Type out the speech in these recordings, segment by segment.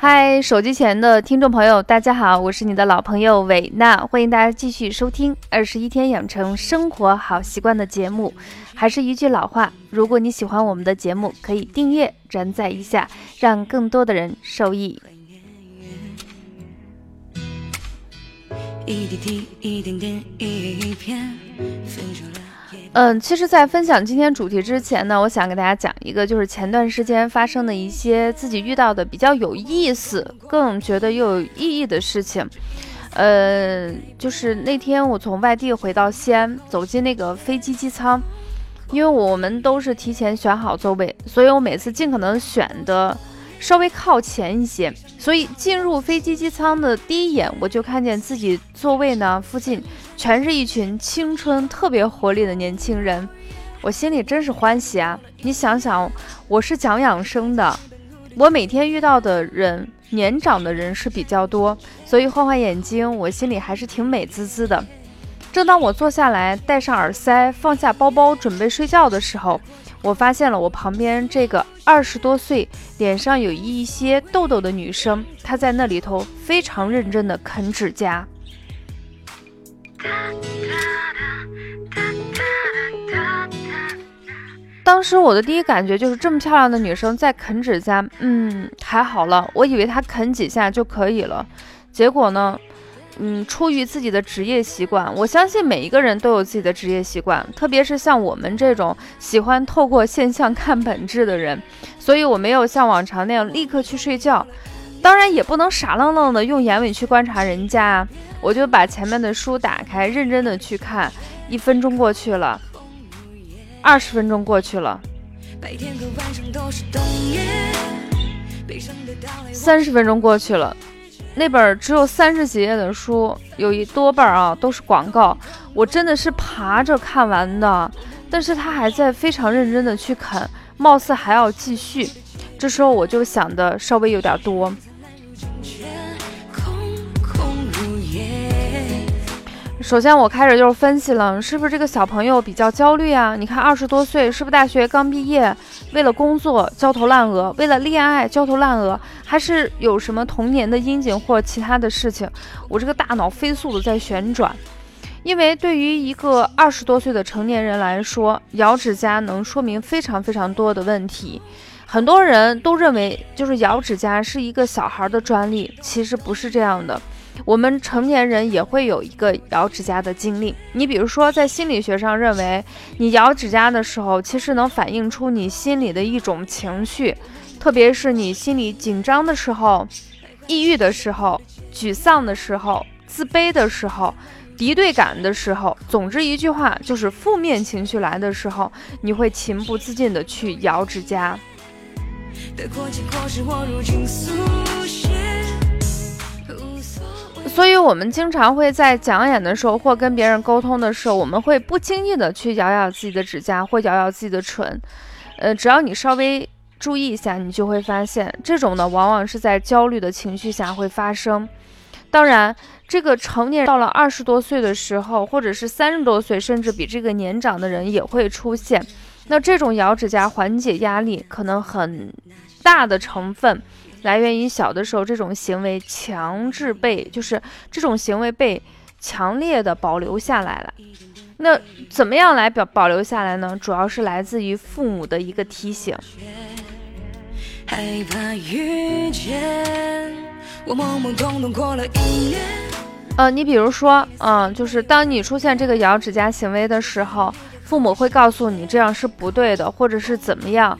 嗨，手机前的听众朋友，大家好，我是你的老朋友伟娜，欢迎大家继续收听二十一天养成生活好习惯的节目。还是一句老话，如果你喜欢我们的节目，可以订阅、转载一下，让更多的人受益。嗯，其实，在分享今天主题之前呢，我想给大家讲一个，就是前段时间发生的一些自己遇到的比较有意思、更觉得又有意义的事情。呃，就是那天我从外地回到西安，走进那个飞机机舱，因为我们都是提前选好座位，所以我每次尽可能选的。稍微靠前一些，所以进入飞机机舱的第一眼，我就看见自己座位呢附近全是一群青春特别活力的年轻人，我心里真是欢喜啊！你想想，我是讲养生的，我每天遇到的人年长的人是比较多，所以换换眼睛，我心里还是挺美滋滋的。正当我坐下来，戴上耳塞，放下包包，准备睡觉的时候。我发现了我旁边这个二十多岁、脸上有一些痘痘的女生，她在那里头非常认真的啃指甲。当时我的第一感觉就是这么漂亮的女生在啃指甲，嗯，还好了，我以为她啃几下就可以了，结果呢？嗯，出于自己的职业习惯，我相信每一个人都有自己的职业习惯，特别是像我们这种喜欢透过现象看本质的人，所以我没有像往常那样立刻去睡觉，当然也不能傻愣愣的用眼尾去观察人家，我就把前面的书打开，认真的去看。一分钟过去了，二十分钟过去了，三十分钟过去了。那本只有三十几页的书，有一多半啊都是广告，我真的是爬着看完的。但是他还在非常认真的去啃，貌似还要继续。这时候我就想的稍微有点多。首先，我开始就是分析了，是不是这个小朋友比较焦虑啊？你看，二十多岁，是不是大学刚毕业，为了工作焦头烂额，为了恋爱焦头烂额，还是有什么童年的阴影或其他的事情？我这个大脑飞速的在旋转，因为对于一个二十多岁的成年人来说，咬指甲能说明非常非常多的问题。很多人都认为，就是咬指甲是一个小孩的专利，其实不是这样的。我们成年人也会有一个咬指甲的经历。你比如说，在心理学上认为，你咬指甲的时候，其实能反映出你心里的一种情绪，特别是你心里紧张的时候、抑郁的时候、沮丧的时候、自卑的时候、敌对感的时候。总之一句话，就是负面情绪来的时候，你会情不自禁的去咬指甲。所以，我们经常会在讲演的时候，或跟别人沟通的时候，我们会不经意的去咬咬自己的指甲，或咬咬自己的唇。呃，只要你稍微注意一下，你就会发现，这种呢，往往是在焦虑的情绪下会发生。当然，这个成年到了二十多岁的时候，或者是三十多岁，甚至比这个年长的人也会出现。那这种咬指甲缓解压力，可能很大的成分。来源于小的时候这种行为强制被，就是这种行为被强烈的保留下来了。那怎么样来表保留下来呢？主要是来自于父母的一个提醒。害怕遇见，我懵懵懂懂过了一夜呃，你比如说，嗯，就是当你出现这个咬指甲行为的时候，父母会告诉你这样是不对的，或者是怎么样。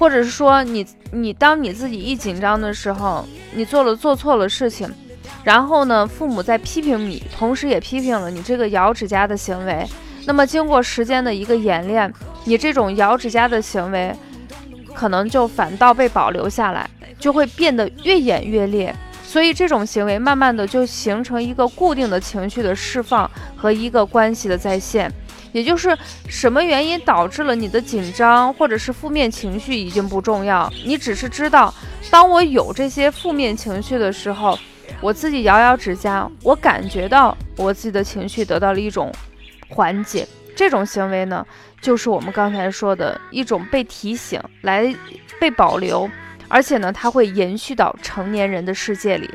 或者是说你你当你自己一紧张的时候，你做了做错了事情，然后呢，父母在批评你，同时也批评了你这个咬指甲的行为。那么经过时间的一个演练，你这种咬指甲的行为，可能就反倒被保留下来，就会变得越演越烈。所以这种行为慢慢的就形成一个固定的情绪的释放和一个关系的再现。也就是什么原因导致了你的紧张或者是负面情绪已经不重要，你只是知道，当我有这些负面情绪的时候，我自己咬咬指甲，我感觉到我自己的情绪得到了一种缓解。这种行为呢，就是我们刚才说的一种被提醒来被保留，而且呢，它会延续到成年人的世界里。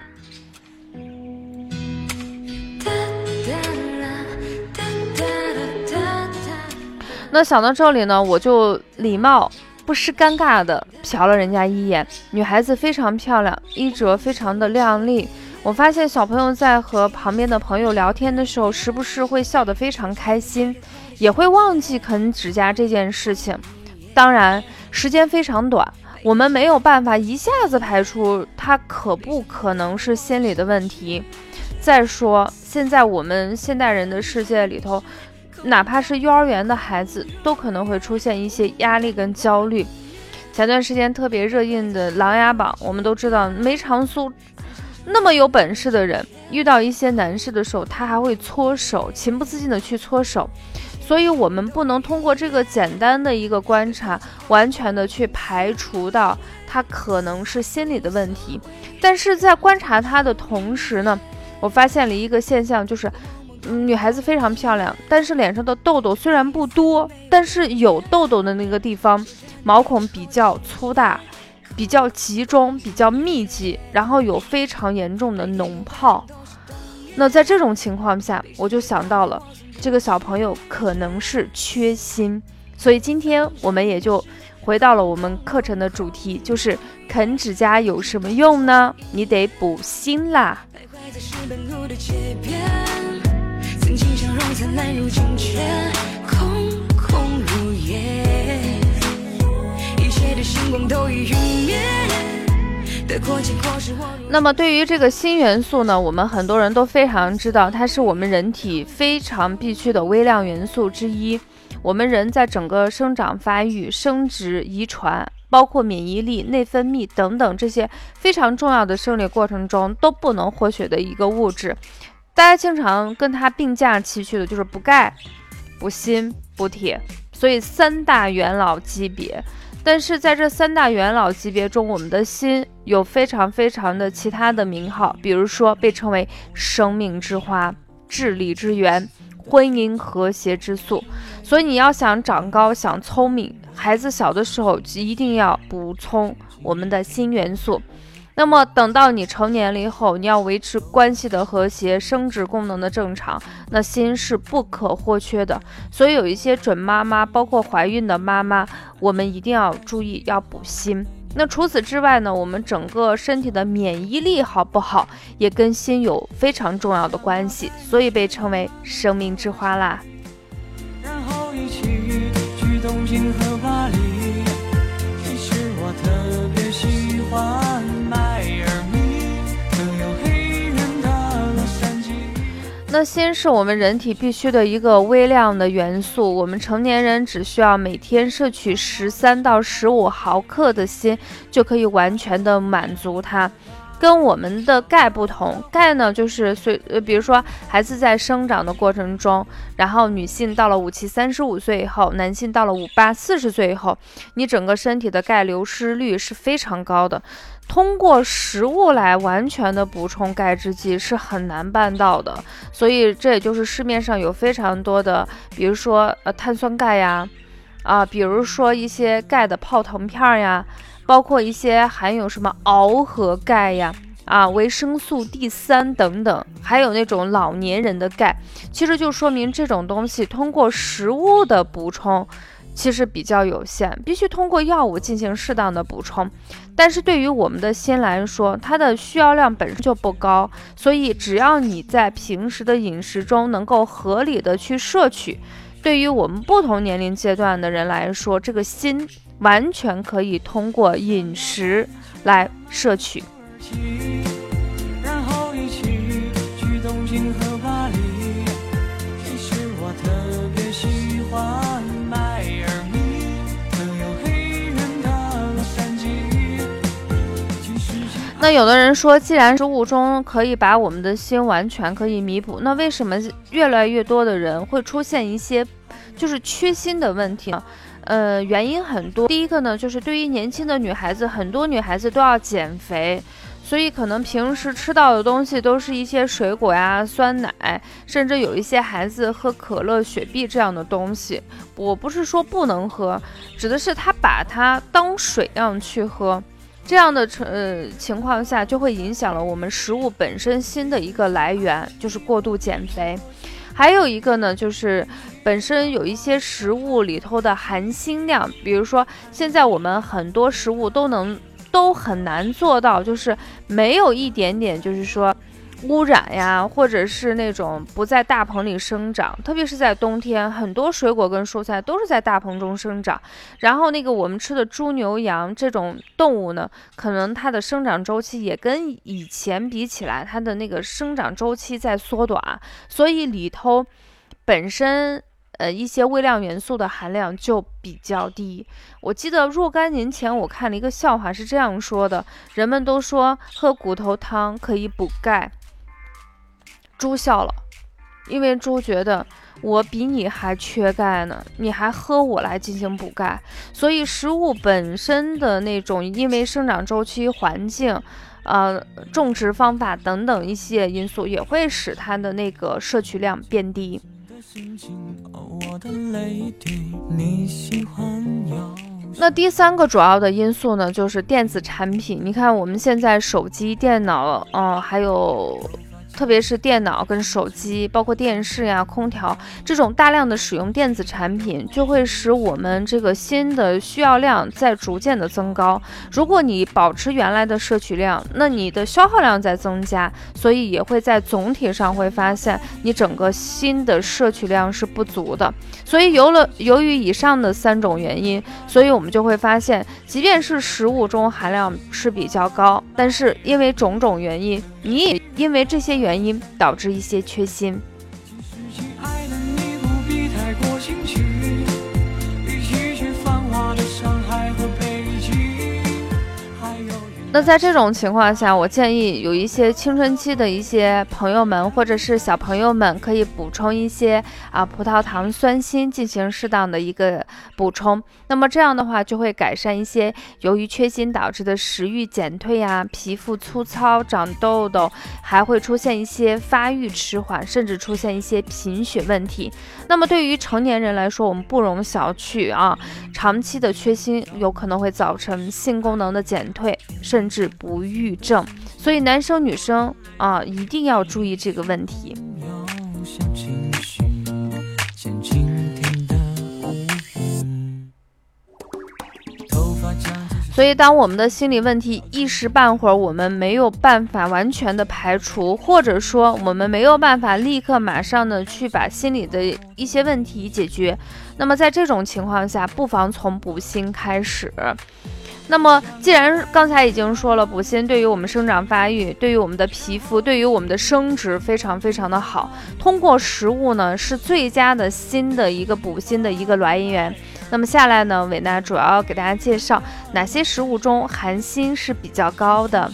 那想到这里呢，我就礼貌不失尴尬的瞟了人家一眼。女孩子非常漂亮，衣着非常的靓丽。我发现小朋友在和旁边的朋友聊天的时候，时不时会笑得非常开心，也会忘记啃指甲这件事情。当然，时间非常短，我们没有办法一下子排除他可不可能是心理的问题。再说，现在我们现代人的世界里头，哪怕是幼儿园的孩子，都可能会出现一些压力跟焦虑。前段时间特别热映的《琅琊榜》，我们都知道梅长苏。那么有本事的人，遇到一些难事的时候，他还会搓手，情不自禁的去搓手。所以，我们不能通过这个简单的一个观察，完全的去排除到他可能是心理的问题。但是在观察他的同时呢，我发现了一个现象，就是女孩子非常漂亮，但是脸上的痘痘虽然不多，但是有痘痘的那个地方，毛孔比较粗大。比较集中，比较密集，然后有非常严重的脓泡。那在这种情况下，我就想到了这个小朋友可能是缺锌，所以今天我们也就回到了我们课程的主题，就是啃指甲有什么用呢？你得补锌啦。那么对于这个锌元素呢，我们很多人都非常知道，它是我们人体非常必需的微量元素之一。我们人在整个生长发育、生殖、遗传，包括免疫力、内分泌等等这些非常重要的生理过程中都不能获取的一个物质。大家经常跟它并驾齐驱的就是补钙、补锌、补铁，所以三大元老级别。但是在这三大元老级别中，我们的心有非常非常的其他的名号，比如说被称为生命之花、智力之源、婚姻和谐之素。所以你要想长高、想聪明，孩子小的时候一定要补充我们的锌元素。那么等到你成年了以后，你要维持关系的和谐、生殖功能的正常，那锌是不可或缺的。所以有一些准妈妈，包括怀孕的妈妈，我们一定要注意要补锌。那除此之外呢，我们整个身体的免疫力好不好，也跟锌有非常重要的关系，所以被称为生命之花啦。然后一起去东京和那锌是我们人体必需的一个微量的元素，我们成年人只需要每天摄取十三到十五毫克的锌，就可以完全的满足它。跟我们的钙不同，钙呢就是随呃，比如说孩子在生长的过程中，然后女性到了五七三十五岁以后，男性到了五八四十岁以后，你整个身体的钙流失率是非常高的。通过食物来完全的补充钙制剂是很难办到的，所以这也就是市面上有非常多的，比如说呃碳酸钙呀，啊，比如说一些钙的泡腾片呀，包括一些含有什么螯合钙呀，啊维生素 D 三等等，还有那种老年人的钙，其实就说明这种东西通过食物的补充。其实比较有限，必须通过药物进行适当的补充。但是对于我们的心来说，它的需要量本身就不高，所以只要你在平时的饮食中能够合理的去摄取，对于我们不同年龄阶段的人来说，这个锌完全可以通过饮食来摄取。那有的人说，既然食物中可以把我们的锌完全可以弥补，那为什么越来越多的人会出现一些就是缺锌的问题呢？呃，原因很多。第一个呢，就是对于年轻的女孩子，很多女孩子都要减肥，所以可能平时吃到的东西都是一些水果呀、酸奶，甚至有一些孩子喝可乐、雪碧这样的东西。我不是说不能喝，指的是他把它当水样去喝。这样的呃情况下，就会影响了我们食物本身锌的一个来源，就是过度减肥。还有一个呢，就是本身有一些食物里头的含锌量，比如说现在我们很多食物都能都很难做到，就是没有一点点，就是说。污染呀，或者是那种不在大棚里生长，特别是在冬天，很多水果跟蔬菜都是在大棚中生长。然后那个我们吃的猪牛羊这种动物呢，可能它的生长周期也跟以前比起来，它的那个生长周期在缩短，所以里头本身呃一些微量元素的含量就比较低。我记得若干年前我看了一个笑话，是这样说的：人们都说喝骨头汤可以补钙。猪笑了，因为猪觉得我比你还缺钙呢，你还喝我来进行补钙，所以食物本身的那种，因为生长周期、环境、呃种植方法等等一些因素，也会使它的那个摄取量变低。那第三个主要的因素呢，就是电子产品。你看我们现在手机、电脑，嗯，还有。特别是电脑跟手机，包括电视呀、空调这种大量的使用电子产品，就会使我们这个锌的需要量在逐渐的增高。如果你保持原来的摄取量，那你的消耗量在增加，所以也会在总体上会发现你整个锌的摄取量是不足的。所以有了由于以上的三种原因，所以我们就会发现，即便是食物中含量是比较高，但是因为种种原因，你也因为这些原因导致一些缺锌。那在这种情况下，我建议有一些青春期的一些朋友们，或者是小朋友们，可以补充一些啊葡萄糖酸锌进行适当的一个补充。那么这样的话，就会改善一些由于缺锌导致的食欲减退呀、皮肤粗糙、长痘痘，还会出现一些发育迟缓，甚至出现一些贫血问题。那么对于成年人来说，我们不容小觑啊，长期的缺锌有可能会造成性功能的减退，甚。治不育症，所以男生女生啊一定要注意这个问题。所以，当我们的心理问题一时半会儿我们没有办法完全的排除，或者说我们没有办法立刻马上的去把心理的一些问题解决，那么在这种情况下，不妨从补锌开始。那么，既然刚才已经说了，补锌对于我们生长发育、对于我们的皮肤、对于我们的生殖非常非常的好。通过食物呢，是最佳的锌的一个补锌的一个来源。那么下来呢，伟娜主要给大家介绍哪些食物中含锌是比较高的。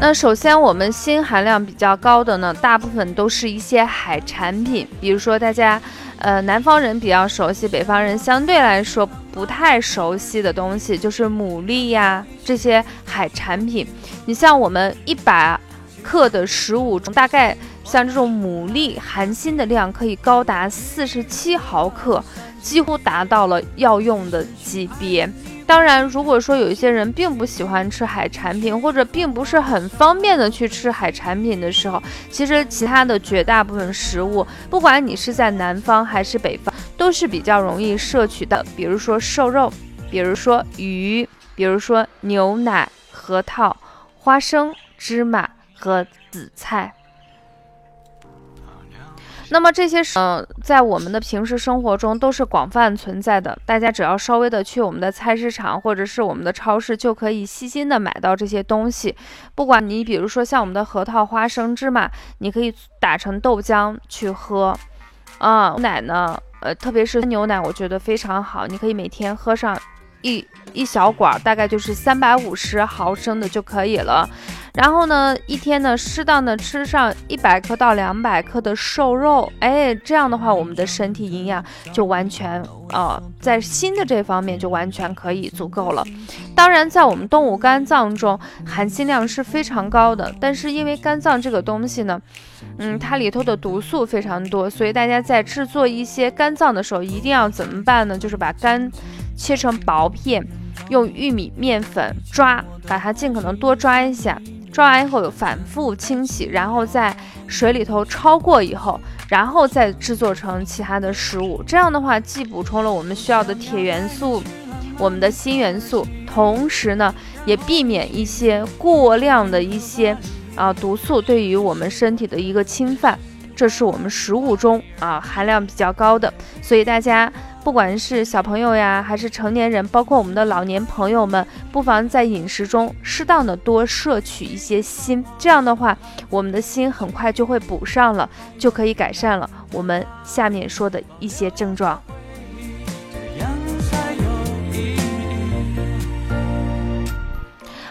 那首先，我们锌含量比较高的呢，大部分都是一些海产品，比如说大家，呃，南方人比较熟悉，北方人相对来说不太熟悉的东西，就是牡蛎呀这些海产品。你像我们一百克的食物中，大概像这种牡蛎含锌的量可以高达四十七毫克，几乎达到了药用的级别。当然，如果说有一些人并不喜欢吃海产品，或者并不是很方便的去吃海产品的时候，其实其他的绝大部分食物，不管你是在南方还是北方，都是比较容易摄取的。比如说瘦肉，比如说鱼，比如说牛奶、核桃、花生、芝麻和紫菜。那么这些是嗯，在我们的平时生活中都是广泛存在的。大家只要稍微的去我们的菜市场或者是我们的超市，就可以细心的买到这些东西。不管你比如说像我们的核桃、花生、芝麻，你可以打成豆浆去喝。啊，牛奶呢，呃，特别是牛奶，我觉得非常好。你可以每天喝上一一小管，大概就是三百五十毫升的就可以了。然后呢，一天呢，适当的吃上一百克到两百克的瘦肉，哎，这样的话，我们的身体营养就完全，呃，在锌的这方面就完全可以足够了。当然，在我们动物肝脏中，含锌量是非常高的，但是因为肝脏这个东西呢，嗯，它里头的毒素非常多，所以大家在制作一些肝脏的时候，一定要怎么办呢？就是把肝切成薄片，用玉米面粉抓，把它尽可能多抓一下。抓完以后反复清洗，然后在水里头焯过以后，然后再制作成其他的食物。这样的话，既补充了我们需要的铁元素，我们的锌元素，同时呢，也避免一些过量的一些啊毒素对于我们身体的一个侵犯。这是我们食物中啊含量比较高的，所以大家。不管是小朋友呀，还是成年人，包括我们的老年朋友们，不妨在饮食中适当的多摄取一些锌，这样的话，我们的锌很快就会补上了，就可以改善了我们下面说的一些症状。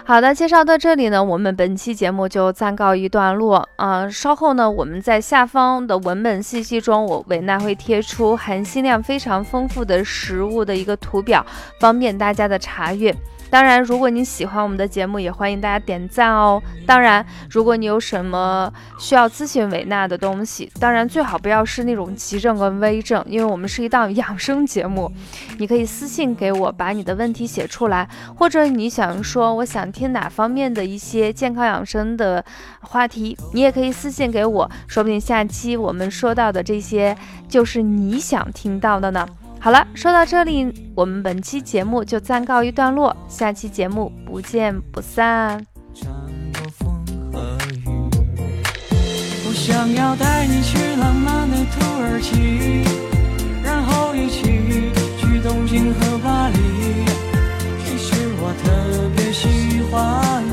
好的，介绍到这里呢，我们本期节目就暂告一段落啊。稍后呢，我们在下方的文本信息中，我维纳会贴出含锌量非常丰富的食物的一个图表，方便大家的查阅。当然，如果你喜欢我们的节目，也欢迎大家点赞哦。当然，如果你有什么需要咨询维娜的东西，当然最好不要是那种急症跟危症，因为我们是一档养生节目。你可以私信给我，把你的问题写出来，或者你想说我想听哪方面的一些健康养生的话题，你也可以私信给我，说不定下期我们说到的这些就是你想听到的呢。好了，说到这里，我们本期节目就暂告一段落，下期节目不见不散。我想要带你去浪漫的土耳其，然后一起去东京和巴黎。其实我特别喜欢。